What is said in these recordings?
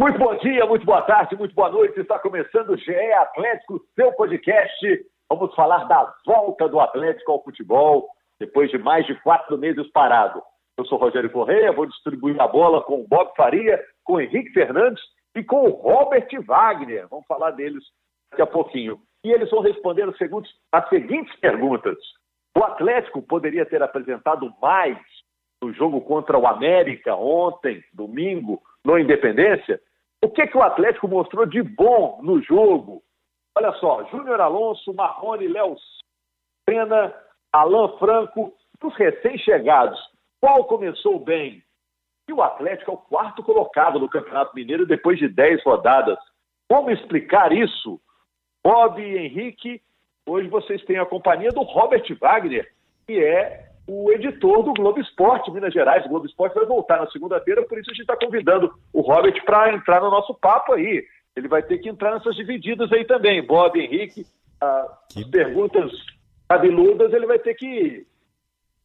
Muito bom dia, muito boa tarde, muito boa noite. Está começando o GE Atlético, seu podcast. Vamos falar da volta do Atlético ao futebol, depois de mais de quatro meses parado. Eu sou Rogério Correia, vou distribuir a bola com o Bob Faria, com o Henrique Fernandes e com o Robert Wagner. Vamos falar deles daqui a pouquinho. E eles vão responder as seguintes, as seguintes perguntas. O Atlético poderia ter apresentado mais no jogo contra o América ontem, domingo, no Independência? O que, que o Atlético mostrou de bom no jogo? Olha só, Júnior Alonso, Marrone, Léo Pena, Alain Franco, os recém-chegados, qual começou bem? E o Atlético é o quarto colocado no Campeonato Mineiro depois de dez rodadas. Como explicar isso? Bob e Henrique, hoje vocês têm a companhia do Robert Wagner, que é o editor do Globo Esporte, Minas Gerais. O Globo Esporte vai voltar na segunda-feira, por isso a gente está convidando o Robert para entrar no nosso papo aí. Ele vai ter que entrar nessas divididas aí também. Bob, Henrique, ah, as perguntas cabeludas, ele vai ter que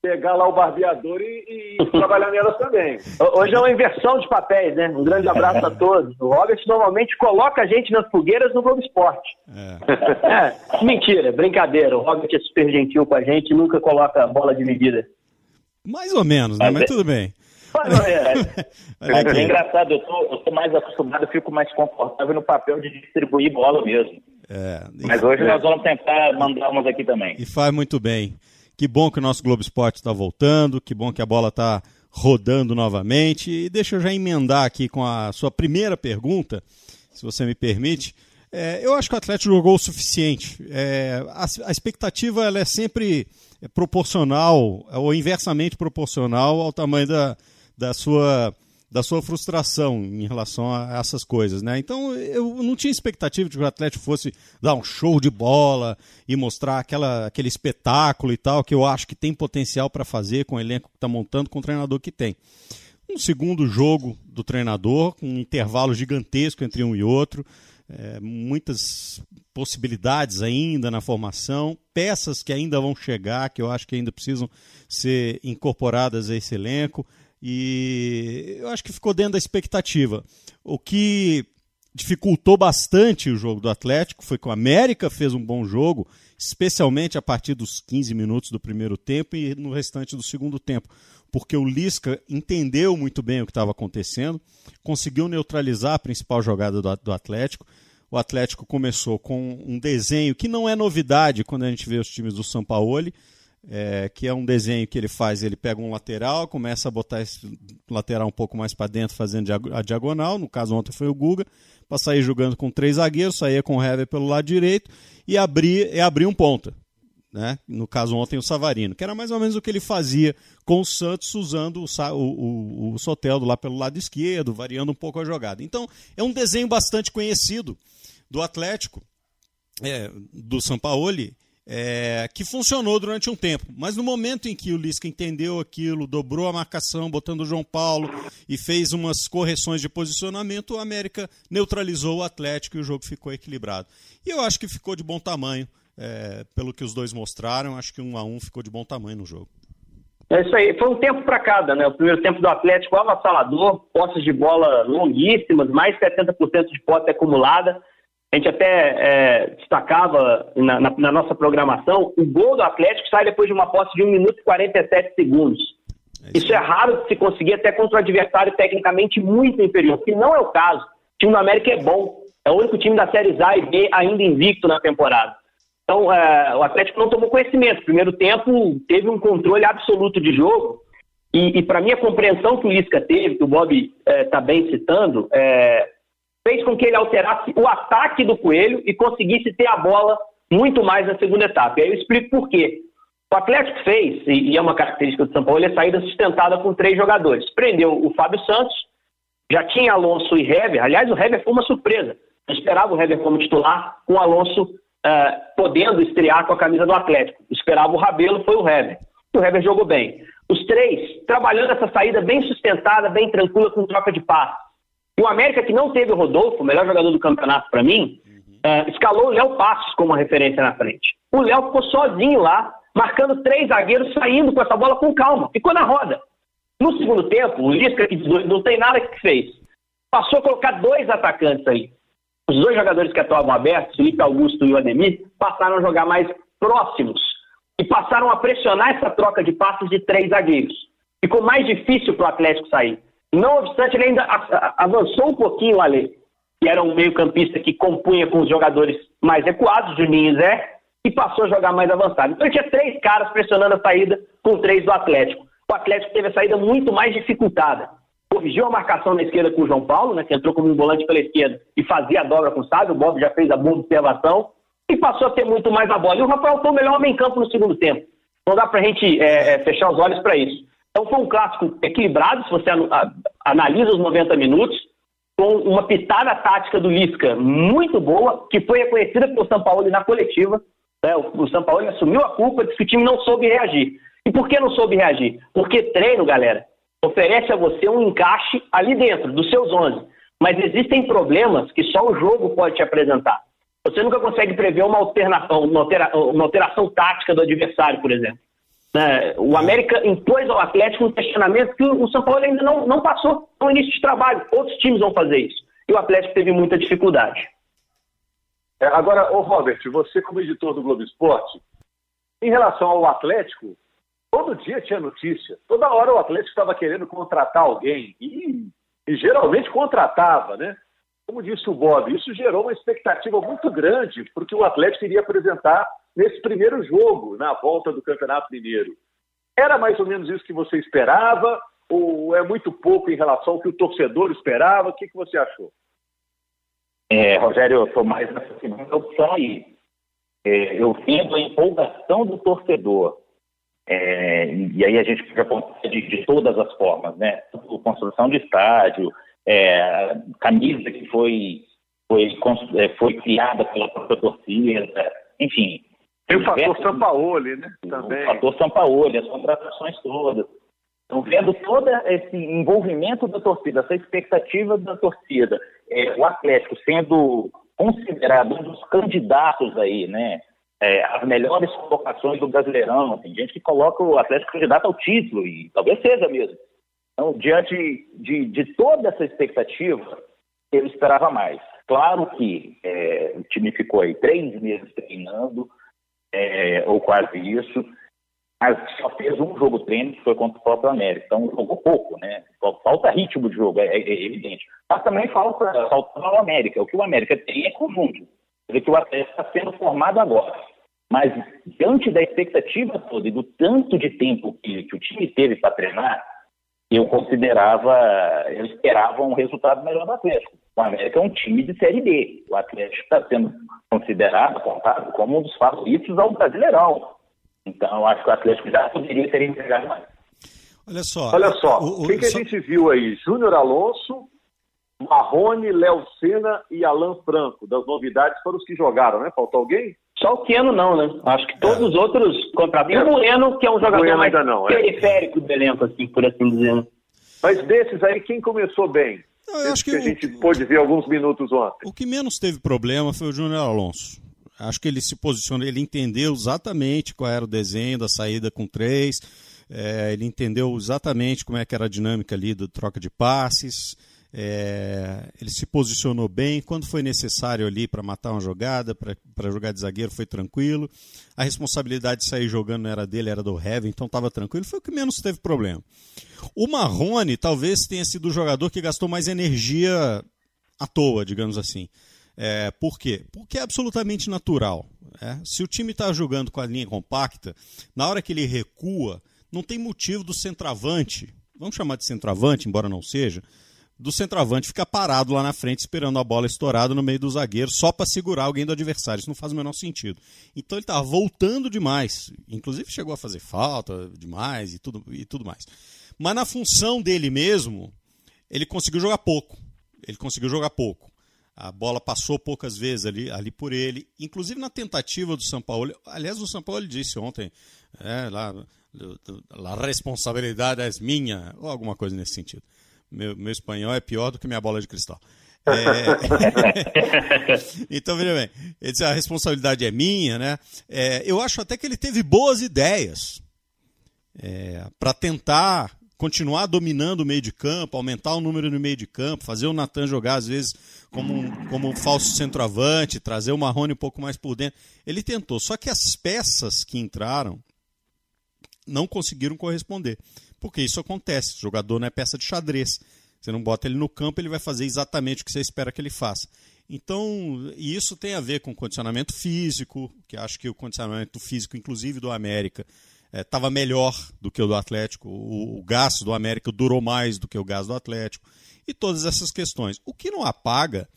pegar lá o barbeador e, e trabalhar nelas também. Hoje é uma inversão de papéis, né? Um grande abraço a todos. O Robert normalmente coloca a gente nas fogueiras no Globo Esporte. É. é. mentira, brincadeira. O Robert é super gentil com a gente nunca coloca a bola dividida. Mais ou menos, né? Mas, Mas tudo bem. É, é, é engraçado, eu tô, eu tô mais acostumado, eu fico mais confortável no papel de distribuir bola mesmo. É, Mas hoje nós vamos tentar mandar umas aqui também. E faz muito bem. Que bom que o nosso Globo Esporte está voltando, que bom que a bola está rodando novamente. E deixa eu já emendar aqui com a sua primeira pergunta, se você me permite. É, eu acho que o Atlético jogou o suficiente. É, a, a, expectativa ela é sempre proporcional, ou inversamente proporcional ao tamanho da, da sua da sua frustração em relação a essas coisas, né? Então eu não tinha expectativa de que o Atlético fosse dar um show de bola e mostrar aquela, aquele espetáculo e tal que eu acho que tem potencial para fazer com o elenco que está montando, com o treinador que tem. Um segundo jogo do treinador, com um intervalo gigantesco entre um e outro, é, muitas possibilidades ainda na formação, peças que ainda vão chegar, que eu acho que ainda precisam ser incorporadas a esse elenco. E eu acho que ficou dentro da expectativa. O que dificultou bastante o jogo do Atlético foi que o América fez um bom jogo, especialmente a partir dos 15 minutos do primeiro tempo e no restante do segundo tempo, porque o Lisca entendeu muito bem o que estava acontecendo, conseguiu neutralizar a principal jogada do, Atlético. O Atlético começou com um desenho que não é novidade quando a gente vê os times do Sampaoli, é, que é um desenho que ele faz, ele pega um lateral, começa a botar esse lateral um pouco mais para dentro, fazendo a diagonal, no caso ontem foi o Guga, para sair jogando com três zagueiros, saía com o Hever pelo lado direito e abrir, e abrir um ponta. Né? No caso ontem o Savarino, que era mais ou menos o que ele fazia com o Santos usando o, o, o, o Soteldo lá pelo lado esquerdo, variando um pouco a jogada. Então é um desenho bastante conhecido do Atlético, é, do Sampaoli, é, que funcionou durante um tempo. Mas no momento em que o Lisca entendeu aquilo, dobrou a marcação, botando o João Paulo e fez umas correções de posicionamento, o América neutralizou o Atlético e o jogo ficou equilibrado. E eu acho que ficou de bom tamanho, é, pelo que os dois mostraram, acho que um a um ficou de bom tamanho no jogo. É isso aí, foi um tempo para cada, né? O primeiro tempo do Atlético avassalador, posses de bola longuíssimas, mais 70% de posse acumulada. A gente até é, destacava na, na, na, nossa programação, o gol do Atlético sai depois de uma posse de 1 minuto e 47 segundos. É isso, isso é raro de se conseguir até contra um adversário tecnicamente muito inferior, que não é o caso. O time do América é bom, é o único time da Série A e B ainda invicto na temporada. Então, é, o Atlético não tomou conhecimento. Primeiro tempo, teve um controle absoluto de jogo. E, e para mim, a compreensão que o Lisca teve, que o Bob está é, bem citando, é, fez com que ele alterasse o ataque do Coelho e conseguisse ter a bola muito mais na segunda etapa. E aí eu explico por quê. O Atlético fez, e é uma característica do São Paulo, é saída sustentada com três jogadores. Prendeu o Fábio Santos, já tinha Alonso e Hever. Aliás, o Hever foi uma surpresa. Eu esperava o Hever como titular, com o Alonso uh, podendo estrear com a camisa do Atlético. Eu esperava o Rabelo, foi o Hever. E o Hever jogou bem. Os três trabalhando essa saída bem sustentada, bem tranquila, com troca de passe. E o América, que não teve o Rodolfo, o melhor jogador do campeonato para mim, uh, escalou o Léo Passos como uma referência na frente. O Léo ficou sozinho lá, marcando três zagueiros, saindo com essa bola com calma. Ficou na roda. No segundo tempo, o Lisca, que não tem nada que fez. passou a colocar dois atacantes aí. Os dois jogadores que atuavam abertos, Felipe Augusto e o Ademir, passaram a jogar mais próximos e passaram a pressionar essa troca de passos de três zagueiros. Ficou mais difícil para o Atlético sair. Não obstante, ele ainda avançou um pouquinho ali, que era um meio-campista que compunha com os jogadores mais recuados, Juninho e Zé, e passou a jogar mais avançado. Então ele tinha três caras pressionando a saída com três do Atlético. O Atlético teve a saída muito mais dificultada. Corrigiu a marcação na esquerda com o João Paulo, né, que entrou como um volante pela esquerda e fazia a dobra com o Sábio. O Bob já fez a boa observação e passou a ter muito mais a bola. E o Rafael foi o melhor homem em campo no segundo tempo. Não dá para a gente é, é, fechar os olhos para isso. Então foi um clássico equilibrado, se você analisa os 90 minutos, com uma pitada tática do Lisca muito boa, que foi reconhecida pelo São Paulo na coletiva. Né? O São Paulo assumiu a culpa, disse que o time não soube reagir. E por que não soube reagir? Porque treino, galera, oferece a você um encaixe ali dentro, dos seus 11. Mas existem problemas que só o jogo pode te apresentar. Você nunca consegue prever uma alteração, uma, altera, uma alteração tática do adversário, por exemplo. Né? O América impôs ao Atlético um questionamento que o São Paulo ainda não, não passou no início de trabalho. Outros times vão fazer isso. E o Atlético teve muita dificuldade. É, agora, ô Robert, você como editor do Globo Esporte, em relação ao Atlético, todo dia tinha notícia. Toda hora o Atlético estava querendo contratar alguém. E, e geralmente contratava, né? Como disse o Bob, isso gerou uma expectativa muito grande porque o Atlético iria apresentar nesse primeiro jogo, na volta do Campeonato Mineiro. Era mais ou menos isso que você esperava? Ou é muito pouco em relação ao que o torcedor esperava? O que, que você achou? É, Rogério, eu estou mais nessa segunda opção aí. É, eu vendo a empolgação do torcedor. É, e aí a gente fica de, de todas as formas, né? Construção de estádio, é, camisa que foi, foi, é, foi criada pela própria torcida, enfim. Tem o fator Sampaoli, né? Também. O fator Sampaoli, as contratações todas. Então, vendo todo esse envolvimento da torcida, essa expectativa da torcida, é, o Atlético sendo considerado um dos candidatos aí, né? É, as melhores colocações do Brasileirão. Tem gente que coloca o Atlético candidato ao título, e talvez seja mesmo. Então, diante de, de toda essa expectativa, eu esperava mais. Claro que é, o time ficou aí três meses treinando, é, ou quase isso, mas só fez um jogo treino, que foi contra o próprio América. Então, jogou pouco, né? Falta ritmo de jogo, é, é, é evidente. Mas também falta, falta o América. O que o América tem é conjunto. Quer que o Atlético está sendo formado agora. Mas, diante da expectativa toda e do tanto de tempo que, que o time teve para treinar, eu considerava, eu esperava um resultado melhor do Atlético. O América é um time de Série B. O Atlético está sendo considerado, contado como um dos favoritos ao Brasileirão. Então, eu acho que o Atlético já poderia ter entregado mais. Olha só. Olha só, o, o, que, que a gente viu aí? Júnior Alonso, Marrone, Léo Senna e Alan Franco. Das novidades foram os que jogaram, né? Faltou alguém? Só o Keno não, né? Acho que todos é. os outros contrataram. E o Moreno, que é um jogador mais não, é. periférico é. do elenco, assim, por assim dizer. Né? Mas desses aí, quem começou bem? Eu acho que, que a gente pôde ver alguns minutos ontem. O que menos teve problema foi o Júnior Alonso. Acho que ele se posicionou, ele entendeu exatamente qual era o desenho da saída com três, é, ele entendeu exatamente como é que era a dinâmica ali do troca de passes. É, ele se posicionou bem. Quando foi necessário ali para matar uma jogada, para jogar de zagueiro, foi tranquilo. A responsabilidade de sair jogando não era dele, era do Heaven, então estava tranquilo. Foi o que menos teve problema. O Marrone talvez tenha sido o jogador que gastou mais energia à toa, digamos assim. É, por quê? Porque é absolutamente natural. É? Se o time está jogando com a linha compacta, na hora que ele recua, não tem motivo do centroavante, vamos chamar de centroavante, embora não seja, do centroavante ficar parado lá na frente esperando a bola estourada no meio do zagueiro só para segurar alguém do adversário. Isso não faz o menor sentido. Então ele estava voltando demais. Inclusive chegou a fazer falta demais e tudo, e tudo mais. Mas na função dele mesmo, ele conseguiu jogar pouco. Ele conseguiu jogar pouco. A bola passou poucas vezes ali, ali por ele. Inclusive na tentativa do São Paulo. Aliás, o São Paulo disse ontem, é, lá, a responsabilidade é minha, ou alguma coisa nesse sentido. Meu, meu espanhol é pior do que minha bola de cristal. É... então, veja bem, ele disse, a responsabilidade é minha, né? É, eu acho até que ele teve boas ideias é, para tentar continuar dominando o meio de campo, aumentar o número no meio de campo, fazer o Natan jogar às vezes como um, como um falso centroavante, trazer o Marrone um pouco mais por dentro. Ele tentou, só que as peças que entraram não conseguiram corresponder. Porque isso acontece, o jogador não é peça de xadrez. Você não bota ele no campo, ele vai fazer exatamente o que você espera que ele faça. Então, isso tem a ver com condicionamento físico, que acho que o condicionamento físico, inclusive do América, estava é, melhor do que o do Atlético. O, o gás do América durou mais do que o gás do Atlético. E todas essas questões. O que não apaga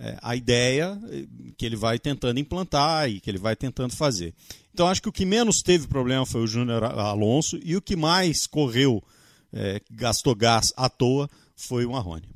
é, a ideia é, que ele vai tentando implantar e que ele vai tentando fazer. Então, acho que o que menos teve problema foi o Júnior Alonso e o que mais correu, é, gastou gás à toa, foi o Marrone.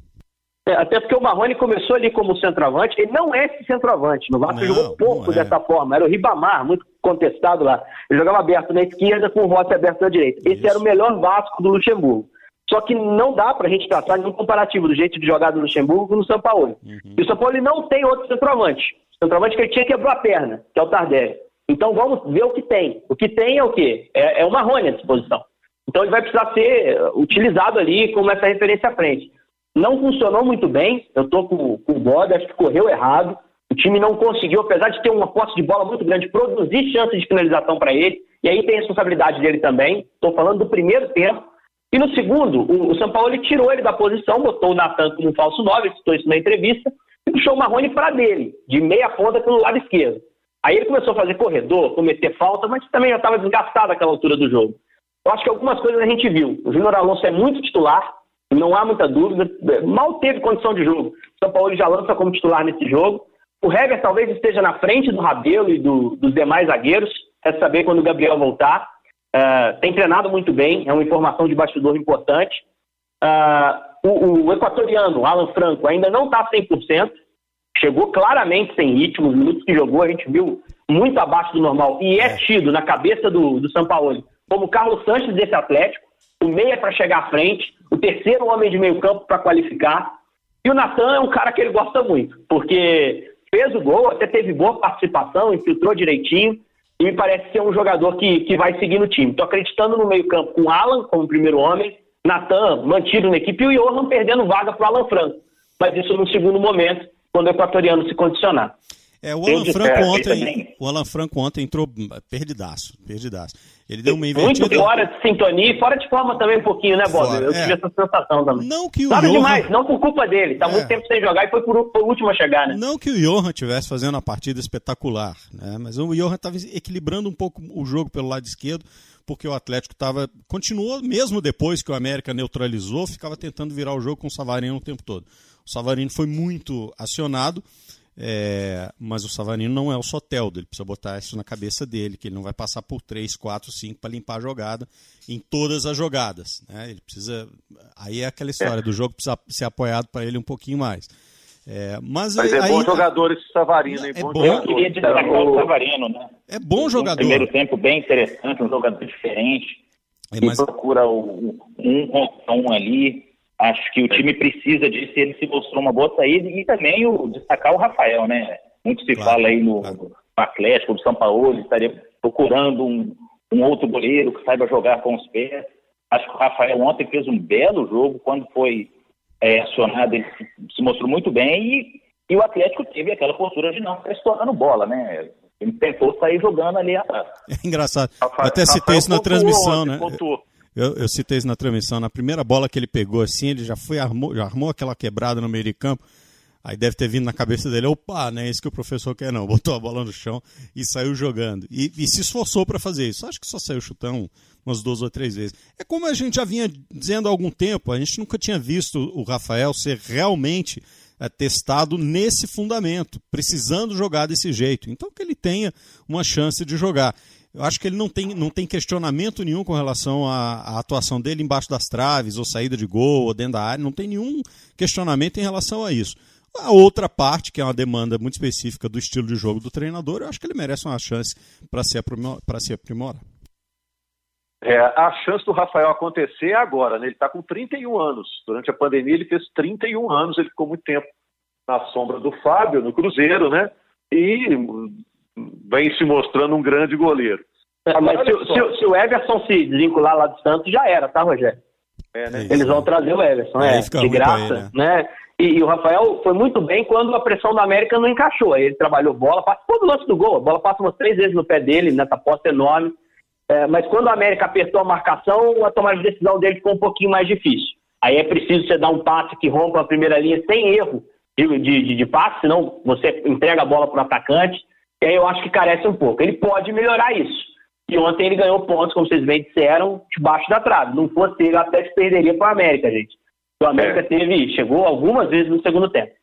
É, até porque o Marrone começou ali como centroavante, ele não é esse centroavante. No Vasco jogou pouco é. dessa forma. Era o Ribamar, muito contestado lá. Ele jogava aberto na esquerda com o Rossi aberto na direita. Esse Isso. era o melhor Vasco do Luxemburgo. Só que não dá para a gente traçar nenhum comparativo do jeito de jogar do Luxemburgo com o São Paulo. Uhum. E o São Paulo não tem outro centroavante. O centroavante que ele tinha quebrou a perna, que é o Tardelli. Então vamos ver o que tem. O que tem é o quê? É, é o Marrone à disposição. Então ele vai precisar ser utilizado ali como essa referência à frente. Não funcionou muito bem, eu estou com, com o Bob, acho que correu errado. O time não conseguiu, apesar de ter uma posse de bola muito grande, produzir chances de finalização para ele. E aí tem a responsabilidade dele também. Estou falando do primeiro tempo. E no segundo, o, o São Paulo ele tirou ele da posição, botou o Natan como um falso 9, citou isso na entrevista, e puxou o Marrone para dele, de meia ponta pelo lado esquerdo. Aí ele começou a fazer corredor, cometer falta, mas também já estava desgastado aquela altura do jogo. Eu acho que algumas coisas a gente viu. O Júnior Alonso é muito titular, não há muita dúvida. Mal teve condição de jogo. O São Paulo já lança como titular nesse jogo. O Hever talvez esteja na frente do Rabelo e do, dos demais zagueiros. É saber quando o Gabriel voltar. Uh, tem treinado muito bem, é uma informação de bastidor importante. Uh, o, o, equatoriano, Alan Franco, ainda não está 100%. Chegou claramente sem ritmo. Os minutos que jogou a gente viu muito abaixo do normal. E é, é. tido na cabeça do, do São Paulo como Carlos Sanches desse Atlético o meia para chegar à frente, o terceiro homem de meio campo para qualificar. E o Natan é um cara que ele gosta muito, porque fez o gol, até teve boa participação, infiltrou direitinho, e me parece ser um jogador que, que vai seguir no time. Estou acreditando no meio campo com Alan como primeiro homem, Natan mantido na equipe e o Johan perdendo vaga para o Alan Franco. Mas isso no segundo momento, quando o equatoriano se condicionar. É, o Alan, Franco ontem, o Alan Franco ontem entrou perdidaço, perdidaço. Ele deu uma invertida. Muito fora de sintonia e fora de forma também um pouquinho, né, Bob? Eu é. tive essa sensação também. Não que o Sabe Johan... demais, não por culpa dele. Tá é. muito tempo sem jogar e foi por, por último a chegar, né? Não que o Johan estivesse fazendo uma partida espetacular, né? Mas o Johan estava equilibrando um pouco o jogo pelo lado esquerdo, porque o Atlético estava continuou mesmo depois que o América neutralizou, ficava tentando virar o jogo com o Savarino o tempo todo. O Savarino foi muito acionado é, mas o Savarino não é o Soteldo, ele precisa botar isso na cabeça dele, que ele não vai passar por 3, 4, 5 para limpar a jogada em todas as jogadas. Né? Ele precisa. Aí é aquela história é. do jogo precisa ser apoiado para ele um pouquinho mais. É, mas, mas é aí, bom jogador esse Savarino, é bom, bom Eu queria destacar o Savarino, né? É bom jogador. Um primeiro tempo bem interessante, um jogador diferente. É, mas... procura o, um contra um ali, Acho que o time precisa disso e ele se mostrou uma boa saída e também o, destacar o Rafael, né? Muito se claro, fala aí no, claro. no Atlético, do São Paulo, ele estaria procurando um, um outro goleiro que saiba jogar com os pés. Acho que o Rafael ontem fez um belo jogo, quando foi é, acionado, ele se, mostrou muito bem e, e, o Atlético teve aquela postura de não estar estourando bola, né? Ele tentou sair jogando ali atrás. É engraçado. Rafael, Até citei isso na transmissão, ontem, né? Pontuou. Eu, eu, citei isso na transmissão. Na primeira bola que ele pegou assim, ele já foi armou, já armou aquela quebrada no meio de campo. Aí deve ter vindo na cabeça dele, opa, não é isso que o professor quer não. Botou a bola no chão e saiu jogando. E, e se esforçou para fazer isso. Acho que só saiu chutão umas duas ou três vezes. É como a gente já vinha dizendo há algum tempo, a gente nunca tinha visto o Rafael ser realmente é, testado nesse fundamento, precisando jogar desse jeito. Então que ele tenha uma chance de jogar. Eu acho que ele não tem, não tem questionamento nenhum com relação à, à, atuação dele embaixo das traves, ou saída de gol, ou dentro da área. Não tem nenhum questionamento em relação a isso. A outra parte, que é uma demanda muito específica do estilo de jogo do treinador, eu acho que ele merece uma chance para se, aprimor, aprimorar. É, a chance do Rafael acontecer é agora, né? Ele está com 31 anos. Durante a pandemia ele fez 31 anos, ele ficou muito tempo na sombra do Fábio, no Cruzeiro, né? E vem se mostrando um grande goleiro. É, mas se, se, se, o Everson se desvincular lá do Santos, já era, tá, Rogério? É, né? Eles vão trazer o Everson, é, de graça, né? E, e, o Rafael foi muito bem quando a pressão do América não encaixou. Ele trabalhou bola, participou do lance do gol. A bola passa umas três vezes no pé dele, nessa posta enorme. É, mas quando o América apertou a marcação, a tomada de decisão dele ficou um pouquinho mais difícil. Aí é preciso você dar um passe que rompa a primeira linha sem erro de, de, de passe, senão você entrega a bola para o atacante. E aí eu acho que carece um pouco. Ele pode melhorar isso. E ontem ele ganhou pontos, como vocês bem disseram, debaixo da trave. Não fosse ele, até se perderia para o América, gente. O América é. teve, chegou algumas vezes no segundo tempo.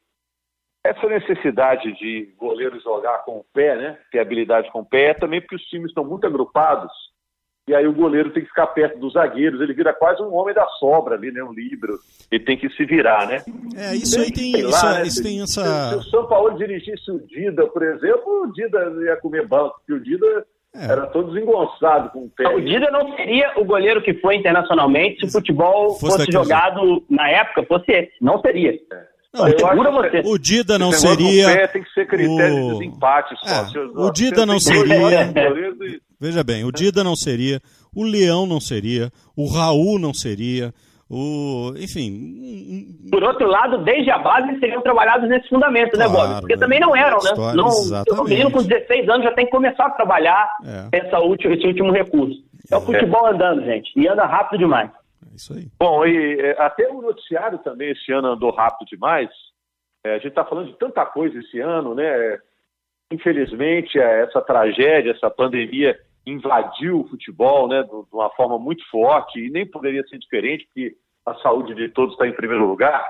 Essa necessidade de goleiro jogar com o pé, né? Ter habilidade com o pé, é também porque os times estão muito agrupados. E aí o goleiro tem que ficar perto dos zagueiros, ele vira quase um homem da sobra ali, né? Um livro. Ele tem que se virar, né? É, isso aí tem, isso, lá, né? isso tem essa. Se, se o São Paulo dirigisse o Dida, por exemplo, o Dida ia comer banco, porque o Dida é. Era todo desengonçado com o pé. O Dida não seria o goleiro que foi internacionalmente se o futebol fosse, fosse jogado na época, fosse esse. Não seria. É. Não, você. O Dida não seria. Pé tem que ser critério o... de desempate só. É, o Dida não seria. Veja bem, o Dida não seria, o Leão não seria, o Raul não seria, o, enfim. Por outro lado, desde a base seriam trabalhados nesse fundamento, claro, né, Bob? Porque também não eram, né? História, não, o menino com 16 anos já tem que começar a trabalhar é. essa última, esse último recurso. É, é o futebol andando, gente. E anda rápido demais. É isso aí. Bom, e é, até o noticiário também esse ano andou rápido demais. É, a gente está falando de tanta coisa esse ano, né? Infelizmente, é, essa tragédia, essa pandemia invadiu o futebol né, de uma forma muito forte e nem poderia ser diferente, porque a saúde de todos está em primeiro lugar.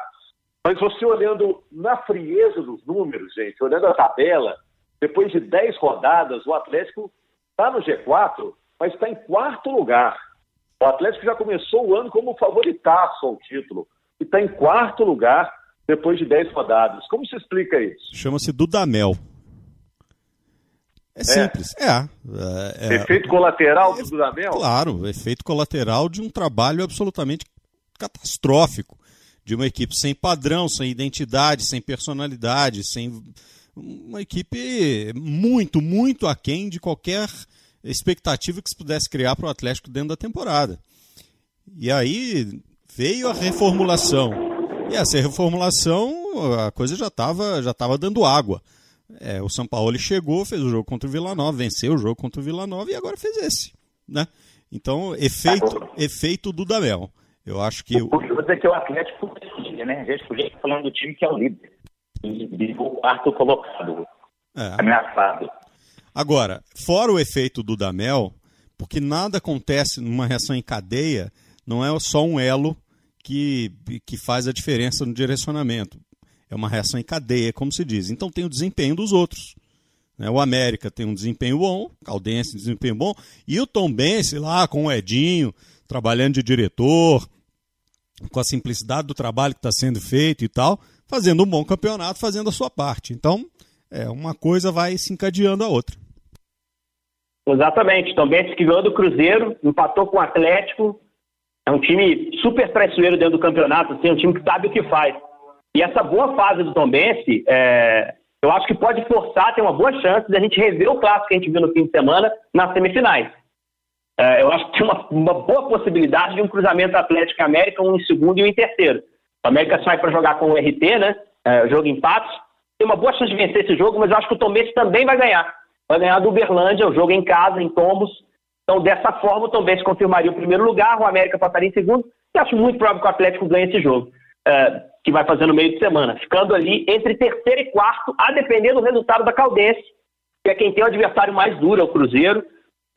Mas você olhando na frieza dos números, gente, olhando a tabela, depois de 10 rodadas, o Atlético está no G4, mas está em quarto lugar. O Atlético já começou o ano como favoritaço ao título e está em quarto lugar depois de 10 rodadas. Como se explica isso? Chama-se Dudamel. É simples, é. é, é efeito colateral do Dudamel? Claro, efeito colateral de um trabalho absolutamente catastrófico. De uma equipe sem padrão, sem identidade, sem personalidade, sem. Uma equipe muito, muito aquém de qualquer expectativa que se pudesse criar para o Atlético dentro da temporada. E aí veio a reformulação. E essa reformulação, a coisa já estava já tava dando água. É, o São Paulo chegou, fez o jogo contra o Vila Nova, venceu o jogo contra o Vila Nova e agora fez esse. Né? Então, efeito, efeito do Damel. Eu acho que. O curioso é que o Atlético podia, né? A gente podia estar falando do time que é o líder. E o quarto colocado. É. Ameaçado. Agora, fora o efeito do Damel, porque nada acontece numa reação em cadeia, não é só um elo que, que faz a diferença no direcionamento. É uma reação em cadeia, como se diz. Então tem o desempenho dos outros. Né? O América tem um desempenho bom, o Caldense desempenho bom, e o Tom Bense lá com o Edinho, trabalhando de diretor, com a simplicidade do trabalho que está sendo feito e tal, fazendo um bom campeonato, fazendo a sua parte. Então, é, uma coisa vai se encadeando a outra. Exatamente. Tom Bense que ganhou do Cruzeiro, empatou com o Atlético. É um time super traiçoeiro dentro do campeonato, assim, é um time que sabe o que faz. E essa boa fase do Tombense, é, eu acho que pode forçar, tem uma boa chance de a gente rever o clássico que a gente viu no fim de semana nas semifinais. É, eu acho que tem uma, uma, boa possibilidade de um cruzamento Atlético América, um em segundo e um em terceiro. O América sai para jogar com o RT, né? É, jogo empate. Tem uma boa chance de vencer esse jogo, mas eu acho que o Tombense também vai ganhar. Vai ganhar do Uberlândia, o jogo em casa, em Tombos. Então, dessa forma, o Tombense confirmaria o primeiro lugar, o América passaria em segundo. E acho muito provável que o Atlético ganhe esse jogo. É, que vai fazer no meio de semana, ficando ali entre terceiro e quarto, a depender do resultado da Caldense, que é quem tem o adversário mais duro, é o Cruzeiro.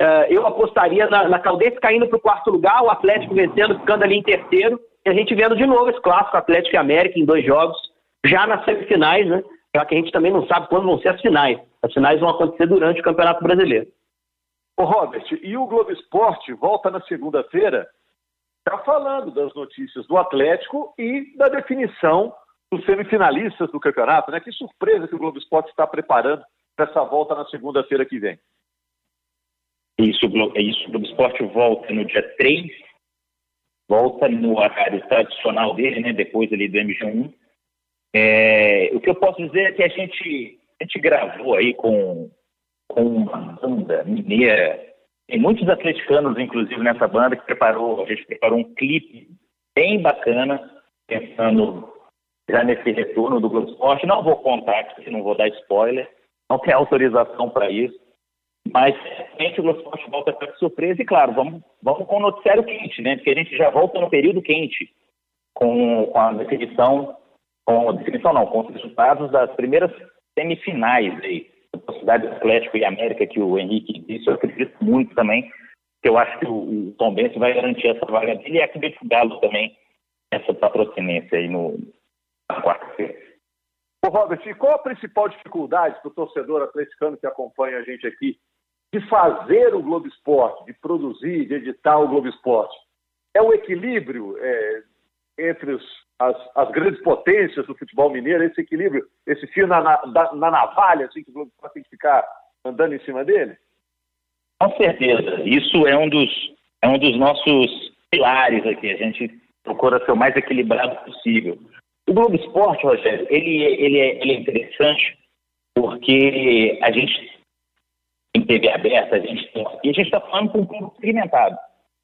Uh, eu apostaria na, na Caldense caindo para o quarto lugar, o Atlético vencendo, ficando ali em terceiro, e a gente vendo de novo esse clássico Atlético e América em dois jogos, já nas semifinais, né? Já que a gente também não sabe quando vão ser as finais. As finais vão acontecer durante o Campeonato Brasileiro. Ô Robert, e o Globo Esporte volta na segunda-feira está falando das notícias do Atlético e da definição dos semifinalistas do campeonato. Né? Que surpresa que o Globo Esporte está preparando para essa volta na segunda-feira que vem. Isso, é isso, o Globo Esporte volta no dia 3, volta no horário tradicional dele, né, depois ali do MG1. É, o que eu posso dizer é que a gente, a gente gravou aí com, com uma banda mineira tem muitos atleticanos, inclusive, nessa banda, que preparou, a gente preparou um clipe bem bacana, pensando já nesse retorno do Globo Esporte. Não vou contar, porque não vou dar spoiler, não tem autorização para isso. Mas, o Globo Esporte volta para surpresa e, claro, vamos, vamos com o noticiário quente, né? Porque a gente já volta no período quente com, com a definição, com a definição não, com os resultados das primeiras semifinais aí, da Cidade Atlético e América, que o Henrique disse, eu acredito muito também, que eu acho que o, o Tom Benz vai garantir essa vaga dele e acredito que o Galo também, essa patrocinência aí no, na quarta-feira. Ô Robert, e qual a principal dificuldade para o torcedor atleticano que acompanha a gente aqui de fazer o Globo Esporte, de produzir, de editar o Globo Esporte? É o equilíbrio é, entre os, as, as, grandes potências do futebol mineiro, esse equilíbrio, esse fio na, na, na navalha, assim, que o Globo tem que ficar andando em cima dele? Com certeza. Isso é um dos, é um dos nossos pilares aqui. A gente procura ser o mais equilibrado possível. O Globo Esporte, Rogério, ele, ele, é, ele é interessante porque a gente em TV aberta, a gente tem, e a gente está falando com um público segmentado,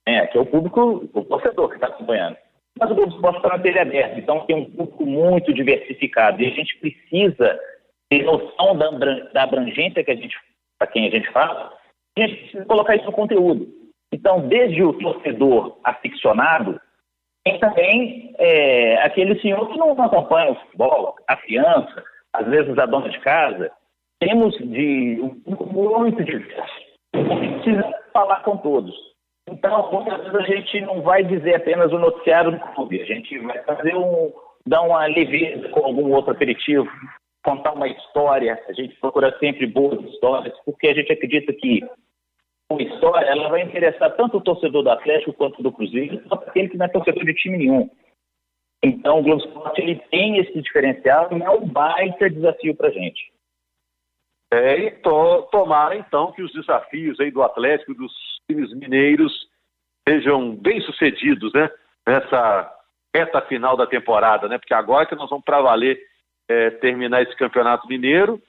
né, que é o público, o torcedor que está acompanhando. Mas o Globo Esporte está na TV aberta, então tem um público muito diversificado e a gente precisa ter noção da, abrangência que a gente, para quem a gente fala, a gente precisa colocar isso no conteúdo. Então, desde o torcedor aficionado, tem também é, aquele senhor que não acompanha o futebol, a criança, às vezes a dona de casa. Temos de um muito diverso. A gente precisa falar com todos. Então, muitas vezes a gente não vai dizer apenas o noticiário do clube, a gente vai fazer um, dar uma leveza com algum outro aperitivo, contar uma história. A gente procura sempre boas histórias, porque a gente acredita que uma história ela vai interessar tanto o torcedor do Atlético quanto do Cruzeiro, quanto aquele que não é torcedor de time nenhum. Então, o Globo Esporte ele tem esse diferencial e é um baita desafio para a gente. É, e to, tomara então que os desafios aí do Atlético dos times mineiros sejam bem sucedidos, né? Nessa reta final da temporada, né? Porque agora que nós vamos para valer é, terminar esse campeonato mineiro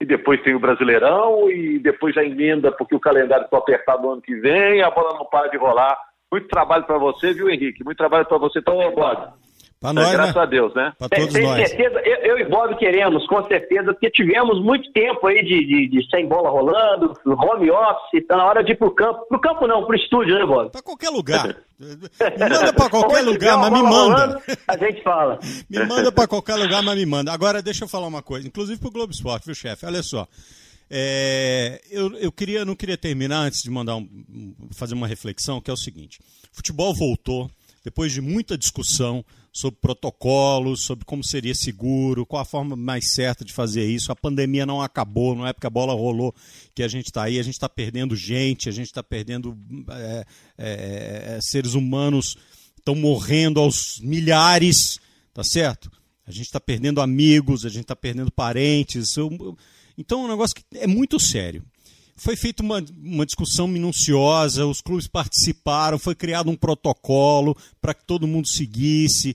e depois tem o Brasileirão e depois já emenda porque o calendário está apertado no ano que vem, a bola não para de rolar. Muito trabalho para você, viu, Henrique? Muito trabalho para você também, Bob. Para nós, Graças né? a Deus, né? Para todos tem, nós. certeza, eu, eu, e Bob queremos, com certeza, porque tivemos muito tempo aí de, de, de sem bola rolando, home office, está na hora de ir pro campo. Pro campo não, pro estúdio, né, Bob? Para qualquer lugar. me manda para qualquer lugar, mas me manda. Rolando, a gente fala. me manda para qualquer lugar, mas me manda. Agora, deixa eu falar uma coisa, inclusive pro Globo Esporte, viu, chefe? Olha só. É, eu, eu queria, não queria terminar antes de mandar um, fazer uma reflexão, que é o seguinte: futebol voltou depois de muita discussão sobre protocolos, sobre como seria seguro, qual a forma mais certa de fazer isso. A pandemia não acabou, não é porque a bola rolou que a gente está aí, a gente está perdendo gente, a gente está perdendo é, é, é, seres humanos, estão morrendo aos milhares, tá certo? A gente está perdendo amigos, a gente está perdendo parentes. Então é um negócio que é muito sério foi feita uma, uma discussão minuciosa, os clubes participaram, foi criado um protocolo para que todo mundo seguisse.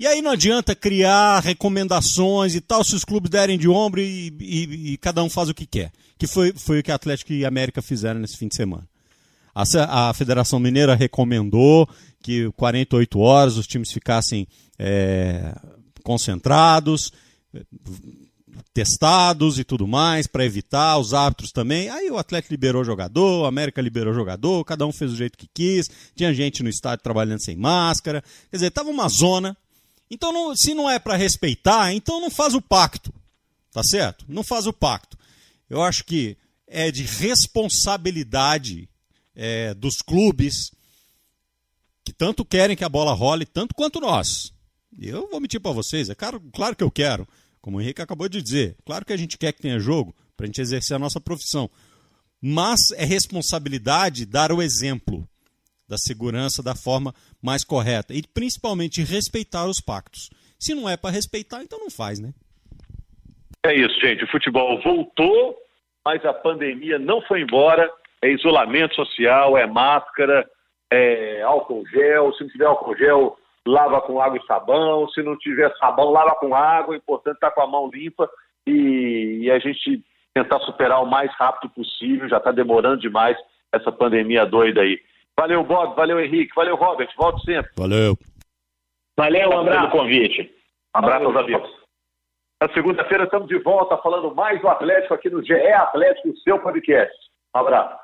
E aí não adianta criar recomendações e tal, se os clubes derem de ombro e, e, e cada um faz o que quer. Que foi, foi o que Atlético e América fizeram nesse fim de semana. A, a Federação Mineira recomendou que 48 horas os times ficassem é, concentrados, testados e tudo mais, para evitar, os árbitros também. Aí o Atlético liberou jogador, o América liberou jogador, cada um fez do jeito que quis, tinha gente no estádio trabalhando sem máscara. Quer dizer, tava uma zona. Então, não, se não é para respeitar, então não faz o pacto. Tá certo? Não faz o pacto. Eu acho que é de responsabilidade é, dos clubes que tanto querem que a bola role, tanto quanto nós. Eu vou mentir para vocês, é claro, claro que eu quero. Como o Henrique acabou de dizer, claro que a gente quer que tenha jogo para a gente exercer a nossa profissão. Mas é responsabilidade dar o exemplo da segurança da forma mais correta e principalmente respeitar os pactos. Se não é para respeitar, então não faz, né? É isso, gente. O futebol voltou, mas a pandemia não foi embora. É isolamento social, é máscara, é álcool gel. Se não tiver álcool gel, lava com água e sabão. Se não tiver sabão, lava com água. O importante é estar tá com a mão limpa e, e a gente tentar superar o mais rápido possível. Já está demorando demais essa pandemia doida aí. Valeu, Bob. Valeu, Henrique. Valeu, Robert. Volto sempre. Valeu. Valeu, um abraço. Pelo convite. Um abraço aos amigos. Na segunda-feira estamos de volta falando mais do Atlético aqui no GE Atlético, seu podcast. Um abraço.